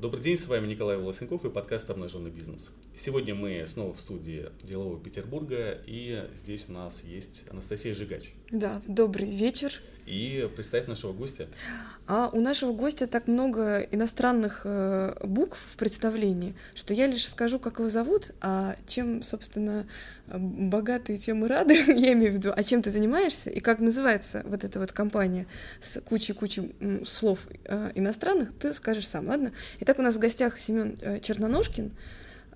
Добрый день, с вами Николай Волосенков и подкаст «Обнаженный бизнес». Сегодня мы снова в студии Делового Петербурга, и здесь у нас есть Анастасия Жигач. Да, добрый вечер. И представь нашего гостя. А у нашего гостя так много иностранных э, букв в представлении, что я лишь скажу, как его зовут, а чем, собственно, богатые, тем и рады, я имею в виду, а чем ты занимаешься и как называется вот эта вот компания с кучей-кучей слов э, иностранных, ты скажешь сам, ладно? Итак, у нас в гостях Семен э, Черноножкин.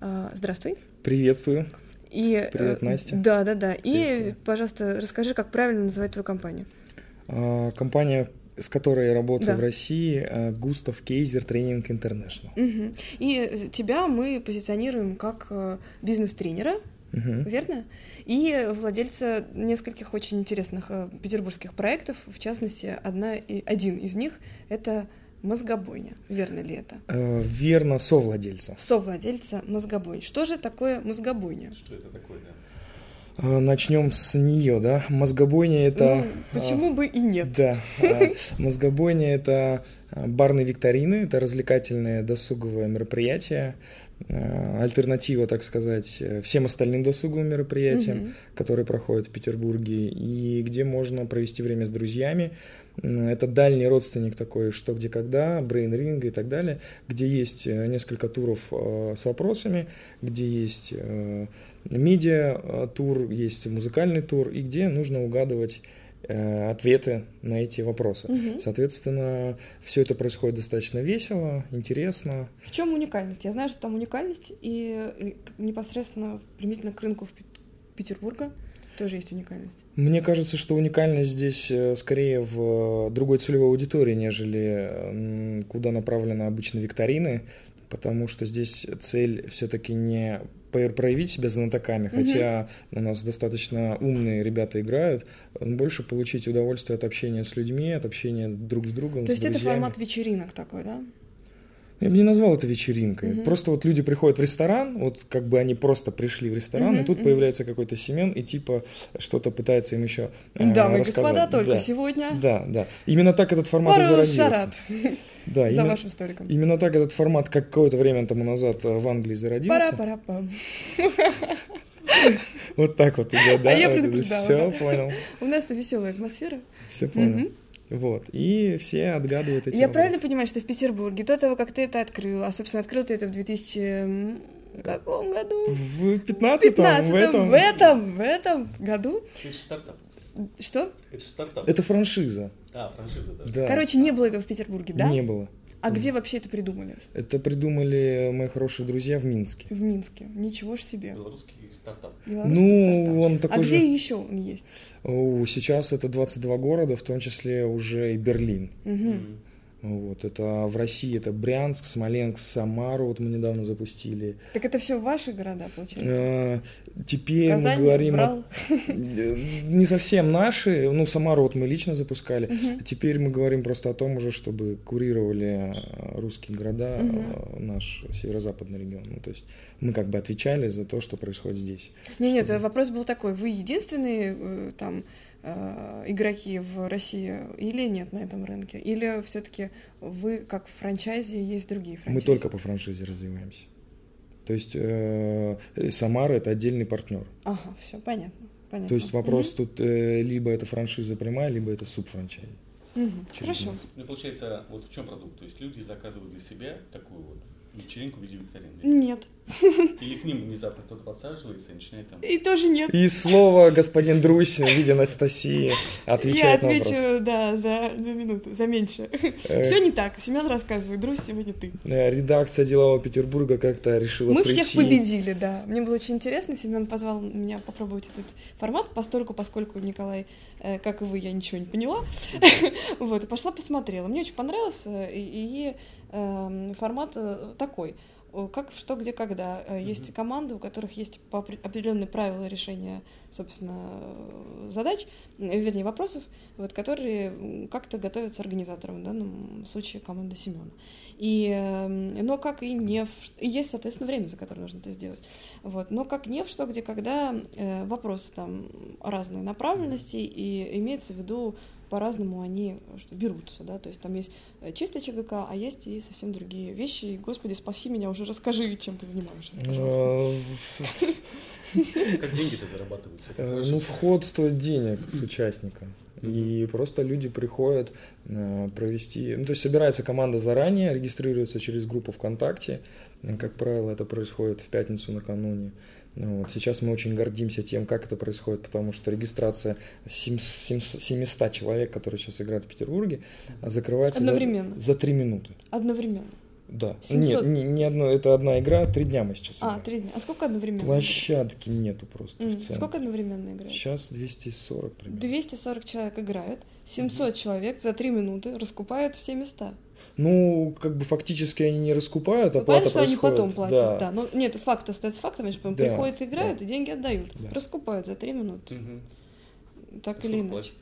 Э, здравствуй. Приветствую. И, Привет, Настя. Да, да, да. И, пожалуйста, расскажи, как правильно называть твою компанию. А, компания, с которой я работаю да. в России, а, Густав Кейзер Тренинг Интернешнл. Угу. И тебя мы позиционируем как э, бизнес-тренера, Угу. Верно? И владельца нескольких очень интересных э, петербургских проектов, в частности, одна, один из них — это мозгобойня. Верно ли это? Э, верно, совладельца. Совладельца мозгобойни. Что же такое мозгобойня? Что это такое, да? А, Начнем с нее, да. Мозгобойня это. Ну, почему а, бы и нет? Да. А, мозгобойня это барные викторины, это развлекательное досуговое мероприятие, альтернатива, так сказать, всем остальным досуговым мероприятиям, угу. которые проходят в Петербурге, и где можно провести время с друзьями. Это дальний родственник такой «Что, где, когда», брейн-ринга и так далее, где есть э, несколько туров с вопросами, где есть э, медиа-тур, есть музыкальный тур, и где нужно угадывать э, ответы на эти вопросы. Угу. Соответственно, все это происходит достаточно весело, интересно. В чем уникальность? Я знаю, что там уникальность, и непосредственно применительно к рынку Петербурга тоже есть уникальность. Мне кажется, что уникальность здесь э, скорее в другой целевой аудитории, нежели куда направлены обычно викторины, потому что здесь цель все-таки не проявить себя знатоками, угу. хотя у нас достаточно умные ребята играют, больше получить удовольствие от общения с людьми, от общения друг с другом. То есть друзьями. это формат вечеринок такой, да? Я бы не назвал это вечеринкой. Угу. Просто вот люди приходят в ресторан, вот как бы они просто пришли в ресторан, угу, и тут угу. появляется какой-то Семен и типа что-то пытается им еще э, Дамы и господа, только да. сегодня. Да, да. Именно так этот формат Пару зародился. шарат. Да, За именно, вашим столиком. Именно так этот формат какое-то время тому назад э, в Англии зародился. Пара-пара-пам. Вот так вот идет, да? А я предупреждала. Все, понял. У нас веселая атмосфера. Все понял. Вот, и все отгадывают эти Я вопросы. правильно понимаю, что в Петербурге до того, как ты это открыл, а, собственно, открыл ты это в 2000 каком году? В 15 в этом. В этом, в этом году. Это стартап. Что? Это стартап. Это франшиза. А, франшиза, да. да. Короче, не было этого в Петербурге, да? Не было. А где вообще это придумали? Это придумали мои хорошие друзья в Минске. В Минске. Ничего ж себе. Белорусский стартап. Белорусский ну, стартап. он такой а же... где еще он есть? Сейчас это 22 города, в том числе уже и Берлин. Угу. Вот, это в России это Брянск, Смоленск, Самару, вот мы недавно запустили. Так это все ваши города, получается? А, теперь Казань, мы говорим... Брал. О... Не совсем наши, ну, Самару вот мы лично запускали. Угу. Теперь мы говорим просто о том уже, чтобы курировали русские города, Угу. наш северо-западный регион. Ну, то есть мы как бы отвечали за то, что происходит здесь. Не, нет, чтобы... вопрос был такой, вы единственные э, там игроки в России или нет на этом рынке? Или все-таки вы, как в франчайзе, есть другие франчайзи? Мы только по франшизе развиваемся. То есть э, Самара это отдельный партнер. Ага, все понятно. понятно. То есть вопрос угу. тут э, либо это франшиза прямая, либо это субфранчайзи. Угу. Хорошо. Нас. Ну, получается, вот в чем продукт? То есть люди заказывают для себя такую вот вечеринку в виде викторины? Нет. Или к ним внезапно кто-то подсаживается и начинает там... И тоже нет. И слово господин Друсин в виде Анастасии отвечает Я на отвечу, вопрос. да, за, за минуту, за меньше. Э. Все не так. Семен рассказывает, Друзь, сегодня ты. Э, Редакция Делового Петербурга как-то решила Мы прийти. всех победили, да. Мне было очень интересно. Семен позвал меня попробовать этот формат, постольку, поскольку Николай, э, как и вы, я ничего не поняла. Вот, и пошла посмотрела. Мне очень понравился, и, формат э, такой как, что, где, когда. Mm-hmm. Есть команды, у которых есть определенные правила решения, собственно, задач, вернее, вопросов, вот, которые как-то готовятся организаторам, в данном случае команда Семена. И, но как и не в... Есть, соответственно, время, за которое нужно это сделать. Вот. Но как не в что, где, когда, вопросы там разной направленности, и имеется в виду по-разному они берутся, да, то есть там есть э, чистый ЧГК, а есть и совсем другие вещи. И, Господи, спаси меня, уже расскажи, чем ты занимаешься, пожалуйста. Как деньги-то зарабатываются? Э, ну, вход стоит денег с участника. И просто люди приходят э, провести... Ну, то есть собирается команда заранее, регистрируется через группу ВКонтакте. Как правило, это происходит в пятницу накануне. Вот. Сейчас мы очень гордимся тем, как это происходит, потому что регистрация 700 человек, которые сейчас играют в Петербурге, закрывается Одновременно. за, за 3 минуты. Одновременно. Да. 700... Нет, не, не одно, это одна игра, три дня мы сейчас А, играем. три дня. А сколько одновременно? Площадки нету просто М, в. Сколько одновременно играют? Сейчас 240 примерно. 240 человек играют, 700 человек за 3 минуты раскупают все места. Ну, как бы фактически они не раскупают, а Ну, плата понятно, что они происходит. потом платят, да. Да. Но нет, факт остается фактом, они же потом Да, приходят, играют да. и деньги отдают. Да. Раскупают за 3 минуты. Мгм. Так Сколько или иначе. платят?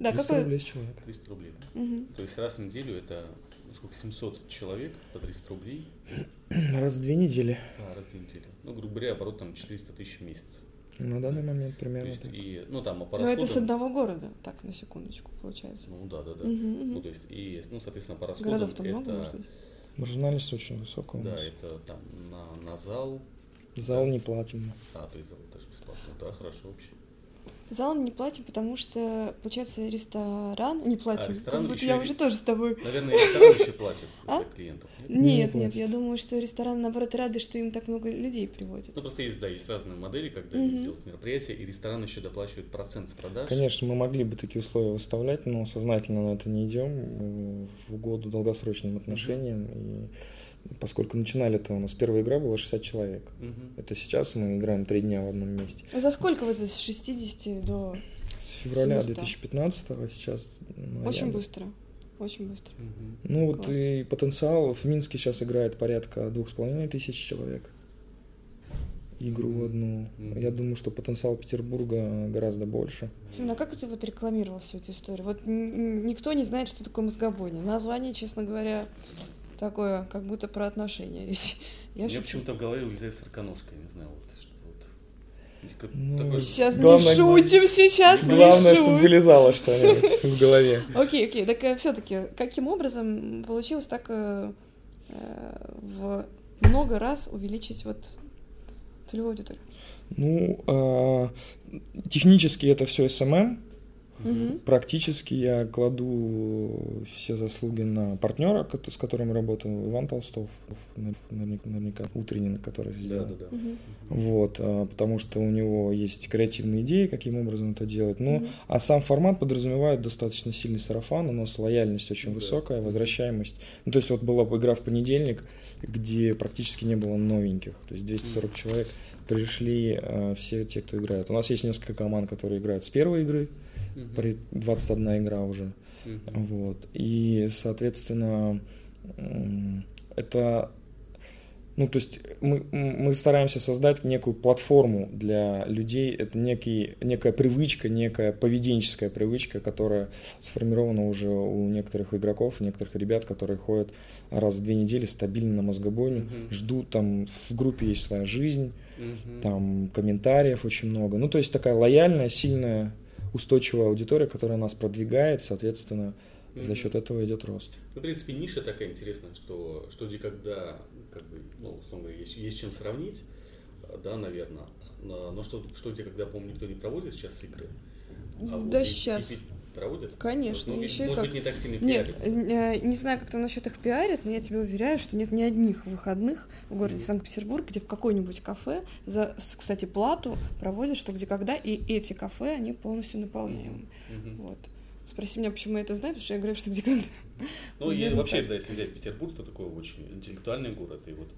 Да, 300 какой... рублей с человека. 300 рублей. Мгм. То есть раз в неделю это ну, сколько, 700 человек по 300 рублей Раз в две недели. а, раз в неделю. Ну, грубо говоря, оборот там 400 тысяч в месяц. На данный момент То примерно есть, так. и, ну, там, а по Но это с расходам- одного города, так, на секундочку, получается. Ну, да, да, да. Мгм, мгм. Ну, то есть, и, ну, соответственно, по расходам Городов-то много, это, может быть? Маржинальность очень высокая у да, это там на, на зал, Зал не платим. а, то есть зал даже бесплатно. Да, хорошо вообще. Зал не платим, потому что, получается, ресторан не платим. ресторан как будто я и- уже тоже с тобой. Наверное, ресторан еще платит А? клиентов. нет? Не Нет, нет, я думаю, что ресторан, наоборот, рады, что им так много людей приводят. Ну, просто есть, да, есть разные модели, когда Мгм. люди делают мероприятия, и ресторан еще доплачивает процент с продаж. Конечно, мы могли бы такие условия выставлять, но сознательно на это не идем в угоду долгосрочным отношениям. И поскольку начинали-то у нас первая игра была 60 человек. Мгм. Это сейчас мы играем три дня в одном месте. А за сколько вот с 60 до... С февраля 700. 2015 сейчас ноябрь. Очень быстро. Очень быстро. Мгм. Ну вот Класс. и потенциал. В Минске сейчас играет порядка двух с половиной тысяч человек. Игру Мгм. одну. Мгм. Я думаю, что потенциал Петербурга гораздо больше. Семен, а как ты вот рекламировал всю эту историю? Вот никто не знает, что такое мозгобойня. Название, честно говоря, такое, как будто про отношения речь. Я Мне почему-то в голове вылезает сороконожка, я не знаю, вот что вот. Ну, такое- Сейчас Главное, не шутим, сейчас Главное, не чтобы шутим. вылезало что-нибудь в голове. Окей, окей. Так все-таки, каким образом получилось так э, э, в много раз увеличить вот целевую аудиторию? Ну, а, технически это все SMM. Мгм. Практически я кладу все заслуги на партнера, с которым работаю, Иван Толстов, наверняка, наверняка утренний, который Да, сделал. да, да. Мгм. Вот, а, потому что у него есть креативные идеи, каким образом это делать. Ну, Мгм. а сам формат подразумевает достаточно сильный сарафан, у нас лояльность очень Да. высокая, возвращаемость. Ну, то есть вот была бы игра в понедельник, где практически не было новеньких. То есть 240 человек пришли а, все те, кто играет. У нас есть несколько команд, которые играют с первой игры. При 21 игра уже. Вот. И, соответственно, это... Ну, то есть мы, мы стараемся создать некую платформу для людей. Это некий, некая привычка, некая поведенческая привычка, которая сформирована уже у некоторых игроков, у некоторых ребят, которые ходят раз в две недели стабильно на мозгобойню, Мгм. ждут, там в группе есть своя жизнь, Мгм. там комментариев очень много. Ну, то есть такая лояльная, сильная, устойчивая аудитория, которая нас продвигает, соответственно, за Мгм. счет этого идет рост. Ну, в принципе, ниша такая интересная, что, что где когда, как бы, ну, условно говоря, есть, есть чем сравнить, да, наверное. Но, но что, что где когда, по-моему, никто не проводит сейчас игры. А вот Да и- и сейчас. Проводят? Конечно, Ну, еще может как. быть, не так сильно Нет, пиарят. э, не знаю, как там насчет их пиарят, но я тебе уверяю, что нет ни одних выходных в городе Мгм. Санкт-Петербург, где в какой-нибудь кафе за, кстати, плату проводят что где когда, и эти кафе, они полностью наполняемы. Мгм. Вот. Спроси меня, почему я это знаю, потому что я говорю, что где когда. Ну, Наверное, вообще, так. да, если взять Петербург, то такой очень интеллектуальный город, и вот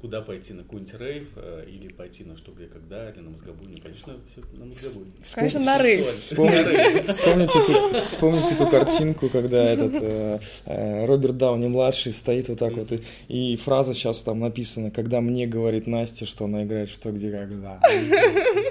куда пойти, на какой-нибудь рейв, э, или пойти на что, где, когда, или на мозгобойню, конечно, все на мозгобойню. Конечно, на рейв. Вспомните, вспомните, эту, вспомните картинку, когда этот э, э, Роберт Дауни младший стоит вот так вот, и, и фраза сейчас там написана, когда мне говорит Настя, что она играет что, где, когда,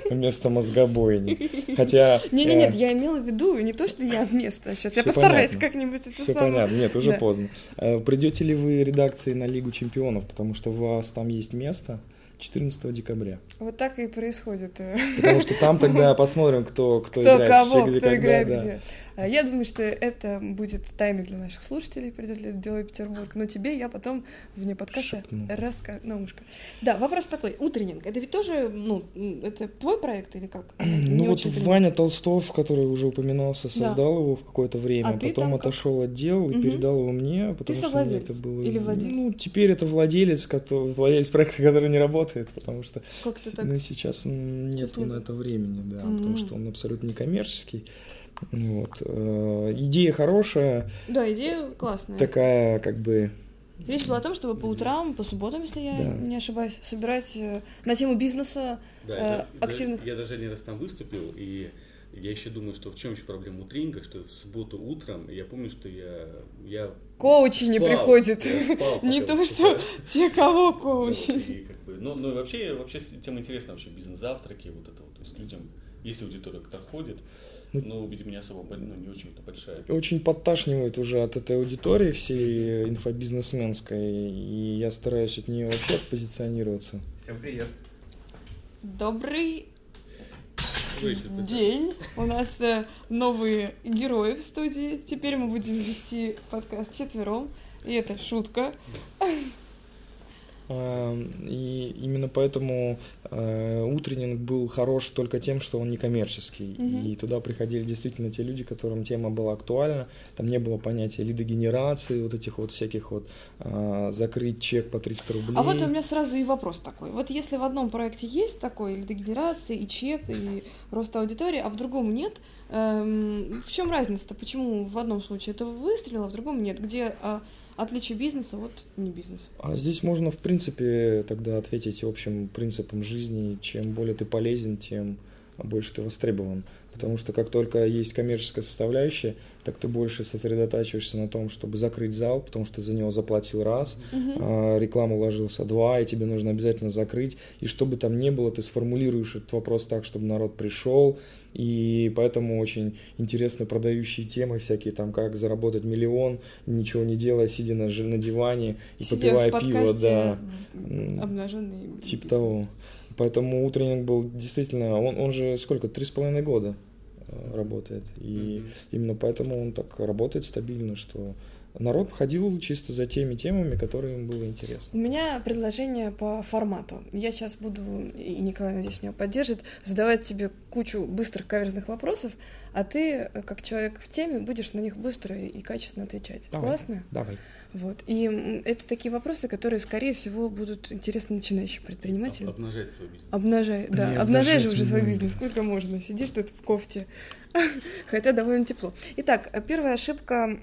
вместо мозгобойни. Хотя... Не, не, э, нет, я имела в виду не то, что я вместо. Сейчас я постараюсь как-нибудь это Все самое. понятно, нет, уже Да. поздно. Придете ли вы редакции на Лигу чемпионов, потому что у вас там есть место, 14 декабря. Вот так и происходит. Потому что там тогда посмотрим, кто, кто, Кто играет кого, кто когда, играет да. где. А Я думаю, что это будет тайной для наших слушателей, придет ли это дело Петербург. Но тебе я потом вне подкаста расскажу на ушко. Да, вопрос такой. Утреннинг. Это ведь тоже, ну, это твой проект или как? Ну Не вот понимаю. Ваня Толстов, который уже упоминался, создал его в какое-то время, А ты потом там как? отошел отдел и Мгм. передал его мне, потому что мне это было... или владелец? Ну, теперь это владелец, который, владелец проекта, который не работает, потому что Как ты так? ну, сейчас нет на это времени, да, Мгм. потому что он абсолютно не коммерческий. Вот. э, Идея хорошая, Да, идея классная. такая как бы... Речь была о том, чтобы по утрам, по субботам, если я Да. не ошибаюсь, собирать э, на тему бизнеса. Да, Э, это- да, активных- Я даже один раз там выступил, и я еще думаю, что в чем еще проблема у тренинга, что в субботу утром, я помню, что я... я Коучи не спал, приходят. я спал Не то, что те, кого коучи. ну, ну вообще, вообще тема интересна вообще бизнес-завтраки, вот это вот. То есть людям, есть аудитория, которая ходит, Ну, но, видимо, не особо, бо- ну, не очень-то большая. Очень подташнивает уже от этой аудитории всей инфобизнесменской, и я стараюсь от нее вообще позиционироваться. Всем привет. Добрый день. У нас э, новые герои в студии. Теперь мы будем вести подкаст четвером. И это шутка. А, И именно поэтому э, утреннинг был хорош только тем, что он не коммерческий. И туда приходили действительно те люди, которым тема была актуальна. Там не было понятия лидогенерации, вот этих вот всяких вот а, закрыть чек по 300 рублей. А вот у меня сразу и вопрос такой. Вот если в одном проекте есть такой, лидогенерация, и чек, и рост аудитории, а в другом нет, эм, в чем разница-то? Почему в одном случае это выстрелило, а в другом нет? Где а, отличие бизнеса от не бизнеса? А здесь можно, в принципе, тогда ответить общим принципом жизни. Чем более ты полезен, тем больше ты востребован. Потому что как только есть коммерческая составляющая, так ты больше сосредотачиваешься на том, чтобы закрыть зал, потому что за него заплатил раз, а, рекламу вложился два, и тебе нужно обязательно закрыть. И что бы там ни было, ты сформулируешь этот вопрос так, чтобы народ пришел. И поэтому очень интересны продающие темы всякие, там, как заработать миллион, ничего не делая, сидя на, на диване и Сидя попивая пиво, да. обнаженный. Типа того. Поэтому утренник был действительно, он, он же сколько, три с половиной года э, работает. И Мгм. именно поэтому он так работает стабильно, что народ ходил чисто за теми темами, которые им было У интересно. меня предложение по формату. Я сейчас буду, и Николай, надеюсь, меня поддержит, задавать тебе кучу быстрых каверзных вопросов, а ты, э, как человек в теме, будешь на них быстро и качественно отвечать. Давай. Классно? Давай. Вот. И это такие вопросы, которые, скорее всего, будут интересны начинающим предпринимателям. Об- Обнажает свой бизнес. Обнажай, да, Не, обнажай же уже свой не бизнес, сколько можно, сидишь тут в кофте, хотя довольно тепло. Итак, э, первая ошибка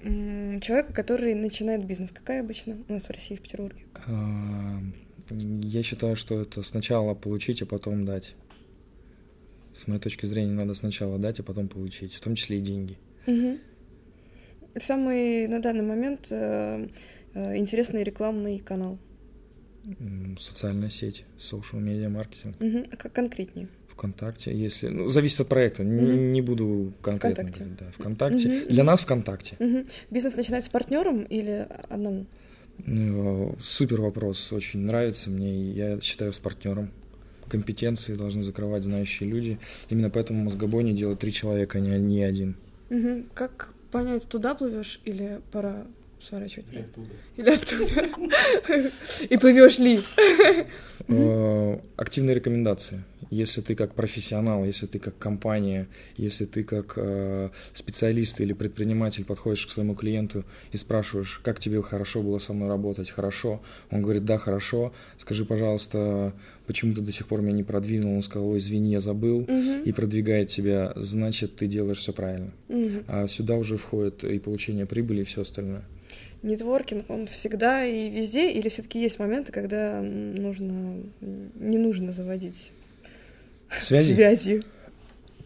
человека, который начинает бизнес, какая обычно у нас в России, в Петербурге? Я считаю, что это сначала получить, а потом дать. С моей точки зрения, надо сначала дать, а потом получить, в том числе и деньги. Мгм. Самый на данный момент э, э, интересный рекламный канал. Социальная сеть, social media маркетинг. Мгм. А как конкретнее? ВКонтакте, если... Ну, зависит от проекта, не, Мгм. не буду конкретно ВКонтакте. Да, ВКонтакте. Мгм. Для нас ВКонтакте. Мгм. Бизнес начинать с партнером или одному? Ну, Супер вопрос, очень нравится мне, я считаю с партнером. Компетенции должны закрывать знающие люди. Именно поэтому мозгобойни делают три человека, а не, не один. Мгм. Как понять, туда плывешь или пора сворачивать? Или оттуда. Или оттуда? И плывешь ли? Э, Активные рекомендации. Если ты как профессионал, если ты как компания, если ты как э, специалист или предприниматель подходишь к своему клиенту и спрашиваешь, как тебе хорошо было со мной работать, хорошо. Он говорит, да, хорошо. Скажи, пожалуйста, почему ты до сих пор меня не продвинул? Он сказал, ой, извини, я забыл. Мгм. И продвигает тебя, значит, ты делаешь все правильно. Мгм. А сюда уже входит и получение прибыли, и все остальное. Нетворкинг, он всегда и везде, или все-таки есть моменты, когда нужно, не нужно заводить Связи? связи?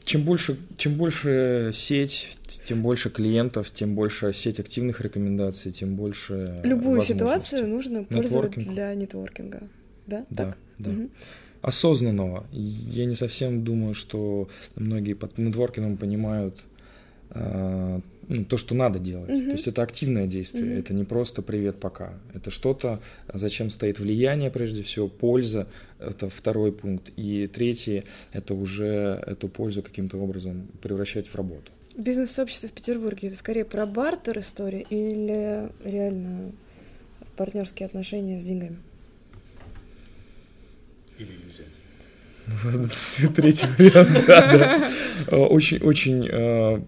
Чем больше, чем больше сеть, тем больше клиентов, тем больше сеть активных рекомендаций, тем больше Любую ситуацию нужно пользовать Нетворкинг. для нетворкинга. Да? Да, Так? да. Мгм. Осознанного. Я не совсем думаю, что многие под нетворкингом понимают то, что надо делать. Мгм. То есть это активное действие, Мгм. это не просто привет пока. Это что-то, зачем стоит влияние прежде всего, польза, это второй пункт. И третий, это уже эту пользу каким-то образом превращать в работу. Бизнес-сообщество в Петербурге это скорее про бартер история или реально партнерские отношения с деньгами? Или иллюзия. Третий вариант, да, да. Э, Очень, очень э,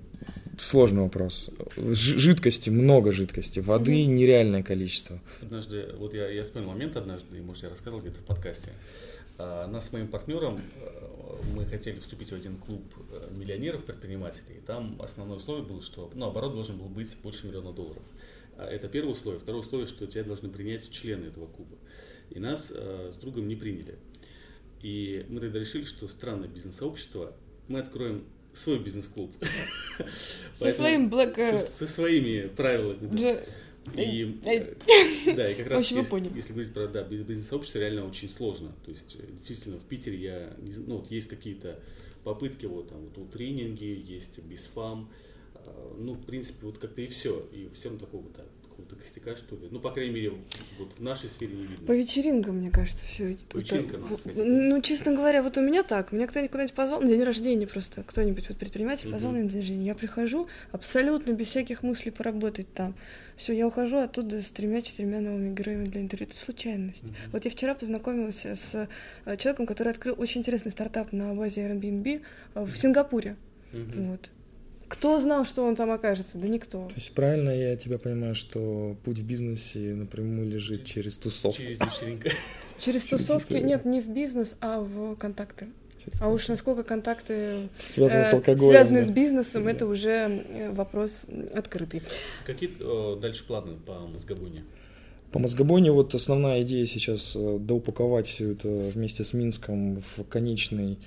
сложный вопрос. Жидкости, много жидкости, воды Мгм. нереальное количество. Однажды, вот я, я вспомнил момент однажды, может, я рассказывал где-то в подкасте. А, Нас с моим партнером, э, мы хотели вступить в один клуб э, миллионеров-предпринимателей. И там основное условие было, что ну, оборот должен был быть больше миллиона долларов. А Это первое условие. Второе условие, что тебя должны принять члены этого клуба. И нас э, с другом не приняли. И мы тогда решили, что странное бизнес-сообщество, мы откроем свой бизнес-клуб. Со своим Black... со, э, со своими правилами. да. Дж- И, э, да, и как раз если, если говорить про да, биз- бизнес-сообщество, реально очень сложно. То есть, э, действительно, в Питере я, ну, вот есть какие-то попытки, вот там вот у тренинги, есть бисфам, ну, в принципе, вот как-то и все. И все равно такого да, какого-то костяка, что ли. Ну, по крайней мере, вот в нашей сфере не видно. По вечеринкам, мне кажется, все. По вечеринкам ходить. Ну, честно говоря, вот у меня так. Меня кто-нибудь куда-нибудь позвал на день рождения просто. Кто-нибудь, вот предприниматель позвал Мгм. меня на день рождения. Я прихожу абсолютно без всяких мыслей поработать там. Все, я ухожу оттуда с тремя-четырьмя новыми героями для интервью. Это случайность. Мгм. Вот я вчера познакомилась с э, человеком, который открыл очень интересный стартап на базе Airbnb э, в Сингапуре. Мгм. Вот. Кто знал, что он там окажется? Да никто. То есть правильно я тебя понимаю, что путь в бизнесе напрямую лежит через тусовку? Через вечеринка. Через тусовки, нет, не в бизнес, а в контакты. А уж насколько контакты Связано с э, алкоголем. связаны да? с бизнесом, Да. это уже э, вопрос открытый. Какие э, дальше планы по мозгобойне? По мозгобойне вот основная идея сейчас доупаковать все это вместе с Минском в конечный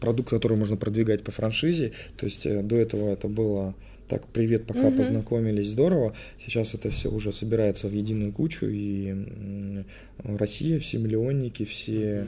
продукт, который можно продвигать по франшизе. То есть э, до этого это было так, привет, пока Мгм. познакомились, здорово. Сейчас это все уже собирается в единую кучу, и Россия, все миллионники, все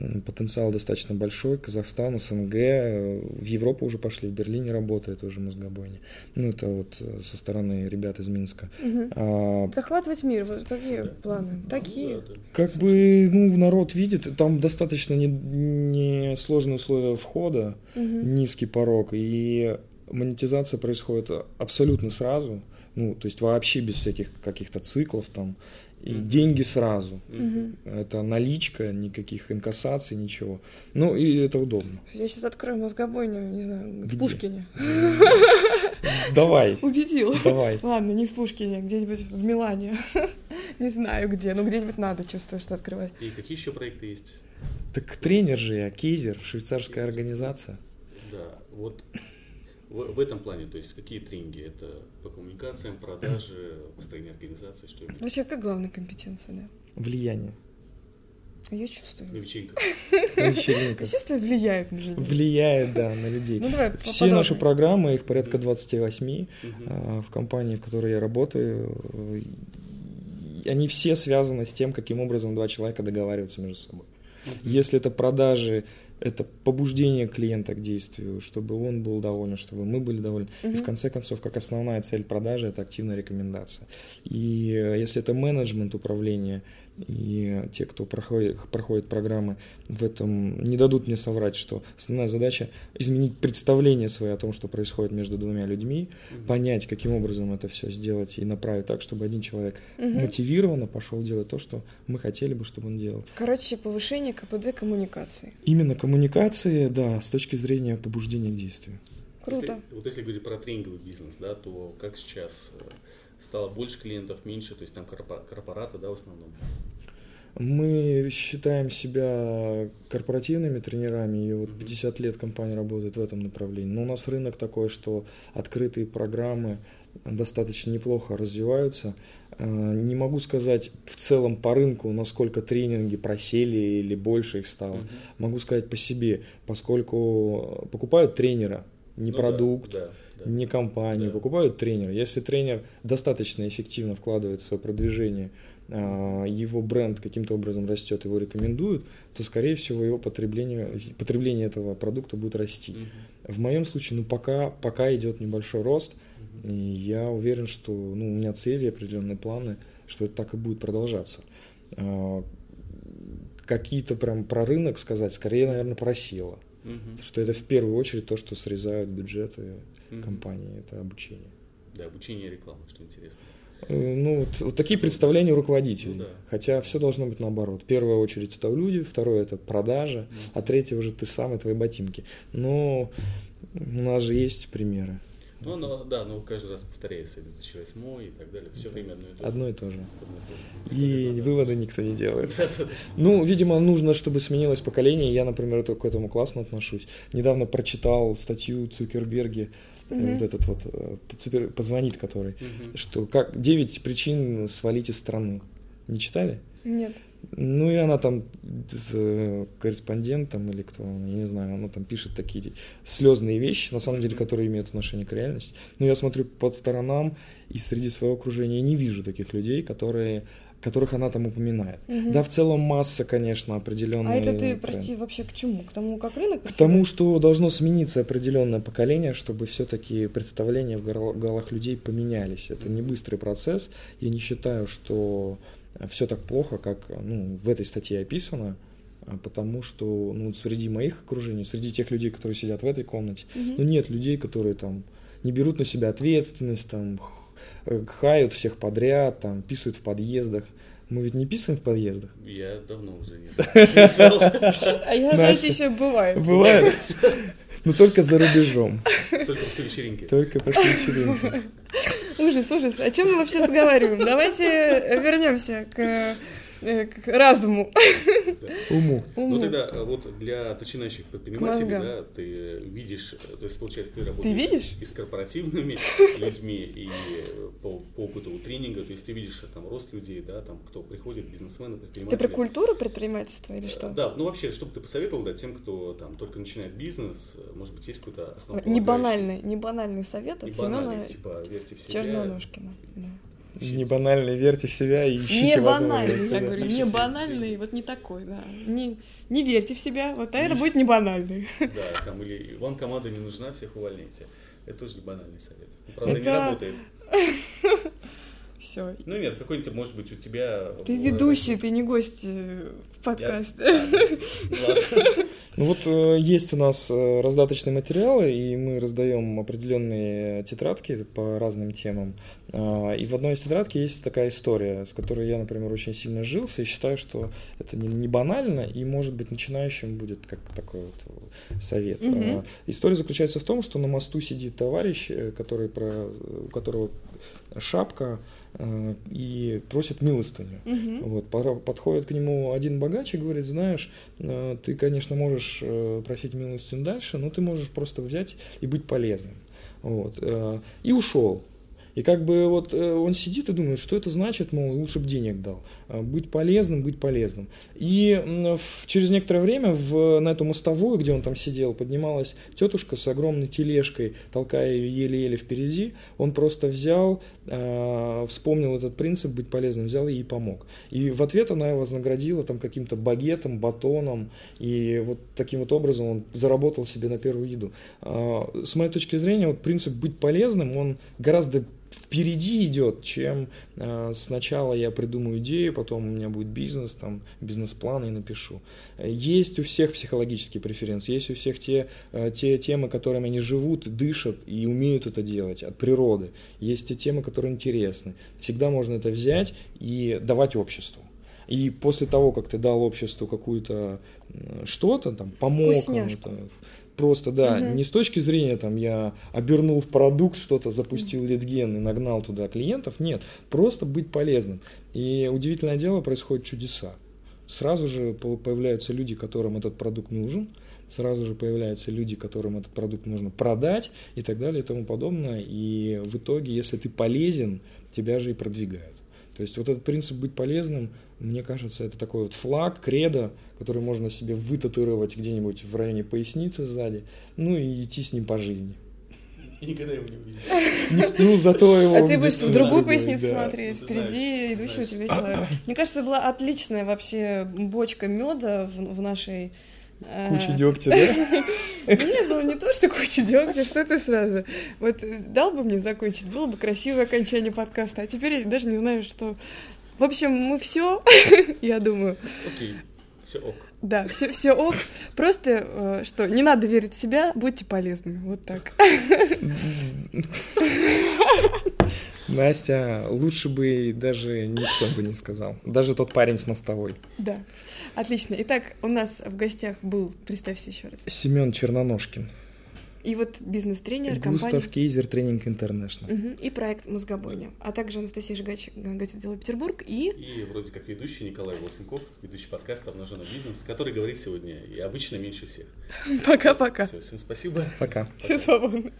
м, потенциал достаточно большой. Казахстан, СНГ, э, в Европу уже пошли, в Берлине работает уже мозгобойня. Ну, это вот э, со стороны ребят из Минска. Мгм. А, Захватывать мир, вот какие Да. планы? Такие. Да, да. Как бы, ну, народ видит, там достаточно не, не сложные условия входа, Мгм. низкий порог, и монетизация происходит абсолютно сразу, ну, то есть вообще без всяких каких-то циклов там, и Мгм. деньги сразу. Мгм. Это наличка, никаких инкассаций, ничего. Ну, и это удобно. Я сейчас открою мозгобойню, не знаю, в Где? Пушкине. Давай, Убедил. давай. Ладно, не в Пушкине, где-нибудь в Милане. Не знаю где, но где-нибудь надо, чувствую, что открывать. И какие еще проекты есть? Так тренер же я, Кейзер, швейцарская организация. Да, вот в, в этом плане, то есть какие тренинги? Это по коммуникациям, продаже, построение организации, что это? Вообще, какая главная компетенция, да? Влияние. А Я чувствую. На вечеринках. На вечеринках. Чувствую, влияет на жизнь. Влияет, да, на людей. Ну, давай Все наши программы, их порядка 28, Мгм. а, в компании, в которой я работаю, они все связаны с тем, каким образом два человека договариваются между собой. Если это продажи, это побуждение клиента к действию, чтобы он был доволен, чтобы мы были довольны. И в конце концов, как основная цель продажи, это активная рекомендация. И э, если это менеджмент управления, и те, кто проходит, проходит программы, в этом не дадут мне соврать, что основная задача изменить представление свое о том, что происходит между двумя людьми, Мгм. понять, каким образом это все сделать и направить так, чтобы один человек Мгм. мотивированно пошел делать то, что мы хотели бы, чтобы он делал. Короче, повышение КПД коммуникации. Именно коммуникации, да, с точки зрения побуждения к действию. Круто. Если- вот если говорить про тренинговый бизнес, да, то как сейчас э, стало больше клиентов, меньше, то есть там корпо- корпораты, да, в основном. Мы считаем себя корпоративными тренерами, и вот Мгм. 50 лет компания работает в этом направлении. Но у нас рынок такой, что открытые программы достаточно неплохо развиваются. Э, Не могу сказать в целом по рынку, насколько тренинги просели или больше их стало. Могу сказать по себе, поскольку покупают тренера, не Ну продукт, да, да, да. не компанию, Да. покупают тренера. Если тренер достаточно эффективно вкладывает в свое продвижение, а, его бренд каким-то образом растет, его рекомендуют, то, скорее всего, его потребление, потребление этого продукта будет расти. Мгм. В моем случае, ну, пока, пока идет небольшой рост, Мгм. и я уверен, что ну, у меня цели, определенные планы, что это так и будет продолжаться. А, Какие-то прям про рынок сказать, скорее, наверное, про Потому что это в первую очередь то, что срезают бюджеты Мгм. компании, это обучение. Да, обучение и реклама, что интересно. Э, Ну, вот, вот такие представления у руководителей. Ну да. Хотя все должно быть наоборот. В первую очередь это люди, второе это продажа, а третье уже ты сам и твои ботинки. Но у нас же есть примеры. Ну, оно, да, но каждый раз повторяется, 2008 и так далее, все время одно и то же. Одно и то же. И то же. И Да-да-да. выводы никто не делает. Ну, видимо, нужно, чтобы сменилось поколение. Я, например, к этому классно отношусь. Недавно прочитал статью Цукерберги, Мгм. вот этот вот э, Цукер- позвонит, который, Мгм. что как 9 причин свалить из страны. Не читали? Нет. Ну и она там э, корреспондент там или кто, я не знаю, она там пишет такие слезные вещи, на самом деле, которые имеют отношение к реальности. Но я смотрю под сторонам и среди своего окружения не вижу таких людей, которые которых она там упоминает. Мгм. Да, в целом масса, конечно, определенная. А это ты, прости, вообще к чему? К тому, как рынок? К тому, что должно смениться определенное поколение, чтобы все-таки представления в гол- головах людей поменялись. Это не быстрый процесс. Я не считаю, что все так плохо, как ну, в этой статье описано, а потому что ну, среди моих окружений, среди тех людей, которые сидят в этой комнате, Мгм. ну, нет людей, которые там не берут на себя ответственность, там э, хают всех подряд, там писают в подъездах. Мы ведь не писаем в подъездах. Я давно уже не писал. А я, знаете, еще бывает. Бывает. Но только за рубежом. Только после вечеринки. Только после вечеринки. Ужас, ужас. О чем мы вообще разговариваем? Давайте вернемся к, к разуму. Уму. Ну тогда э, вот для начинающих предпринимателей, да, ты видишь, э, то есть получается ты работаешь видишь? и с корпоративными людьми, и э, по, по опыту тренинга, то есть ты видишь э, там рост людей, да, там кто приходит, бизнесмены, Ты предприниматели. про культуру предпринимательства или что? Да, ну вообще, что бы ты посоветовал, да, тем, кто там только начинает бизнес, э, может быть, есть какой-то основной Не банальный, не банальный совет от Семена типа, верьте в себя. Черноножкина. да. Не банально верьте в себя и ищите Не банальный, я говорю, не банальный, вот не такой, да. Не, не верьте в себя, вот а это будет не банальный. Да, там, или вам команда не нужна, всех увольняйте. Это тоже не банальный совет. Ну, Правда, не работает. Все. Ну нет, какой-нибудь, может быть, у тебя... Ты ведущий, ты не гость э, в Я- подкасте. А, ну, вот э, есть у нас э, раздаточные материалы, и мы раздаем определенные тетрадки по разным темам. А, И в одной из тетрадки есть такая история, с которой я, например, очень сильно жился, и считаю, что это не, не банально, и, может быть, начинающим будет как такой вот совет. Мгм. А, История заключается в том, что на мосту сидит товарищ, э, который про, у которого шапка, э, и просит милостыню. Мгм. Вот, подходит к нему один богач и говорит, знаешь, э, ты, конечно, можешь э, просить милостыню дальше, но ты можешь просто взять и быть полезным. Вот, э, и ушел. И как бы вот э, он сидит и думает, что это значит, мол, лучше бы денег дал. А, Быть полезным, быть полезным. И через некоторое время в, на эту мостовую, где он там сидел, поднималась тетушка с огромной тележкой, толкая ее еле-еле впереди. Он просто взял, э, вспомнил этот принцип быть полезным, взял и ей помог. И в ответ она его вознаградила там каким-то багетом, батоном, и вот таким вот образом он заработал себе на первую еду. А, С моей точки зрения, вот принцип быть полезным, он гораздо впереди идет, чем э, сначала я придумаю идею, потом у меня будет бизнес, там бизнес-план и напишу. Есть у всех психологические преференции, есть у всех те, э, те темы, которыми они живут, дышат и умеют это делать от природы. Есть те темы, которые интересны. Всегда можно это взять и давать обществу. И после того, как ты дал обществу какую-то что-то, там, помог кому-то, просто, да, Мгм. не с точки зрения, там, я обернул в продукт что-то, запустил литген и нагнал туда клиентов, нет, просто быть полезным. И удивительное дело, происходят чудеса. Сразу же по- появляются люди, которым этот продукт нужен, сразу же появляются люди, которым этот продукт можно продать и так далее и тому подобное. И в итоге, если ты полезен, тебя же и продвигают. То есть вот этот принцип быть полезным, мне кажется, это такой вот флаг, кредо, который можно себе вытатуировать где-нибудь в районе поясницы сзади, ну и идти с ним по жизни. И никогда его не увидишь. Ну, зато его... А ты будешь в другую поясницу да. смотреть, Ну, впереди идущего знаешь. тебя человека. Мне кажется, была отличная вообще бочка меда в, в нашей... э, Куча дегтя, да? Ну нет, ну не то, что куча дегтя, что ты сразу. Вот э, дал бы мне закончить, было бы красивое окончание подкаста, а теперь я даже не знаю, что... В общем, мы все, я думаю, Окей, все ок. да, все, все ок. Просто, э, что не надо верить в себя, будьте полезными. Вот так. Настя, лучше бы даже никто бы не сказал. Даже тот парень с мостовой. Да. Отлично. Итак, у нас в гостях был, представься еще раз. Семен Черноножкин. И вот бизнес-тренер Густав компании Кейзер Тренинг Интернешнл. И проект «Мозгобойня», а также Анастасия Жигач, газета «Дело Петербург» и... И вроде как ведущий Николай Волосенков, ведущий подкаста «Обнаженный бизнес», который говорит сегодня и обычно меньше всех. Пока-пока. Все, всем спасибо. Пока. Все свободны.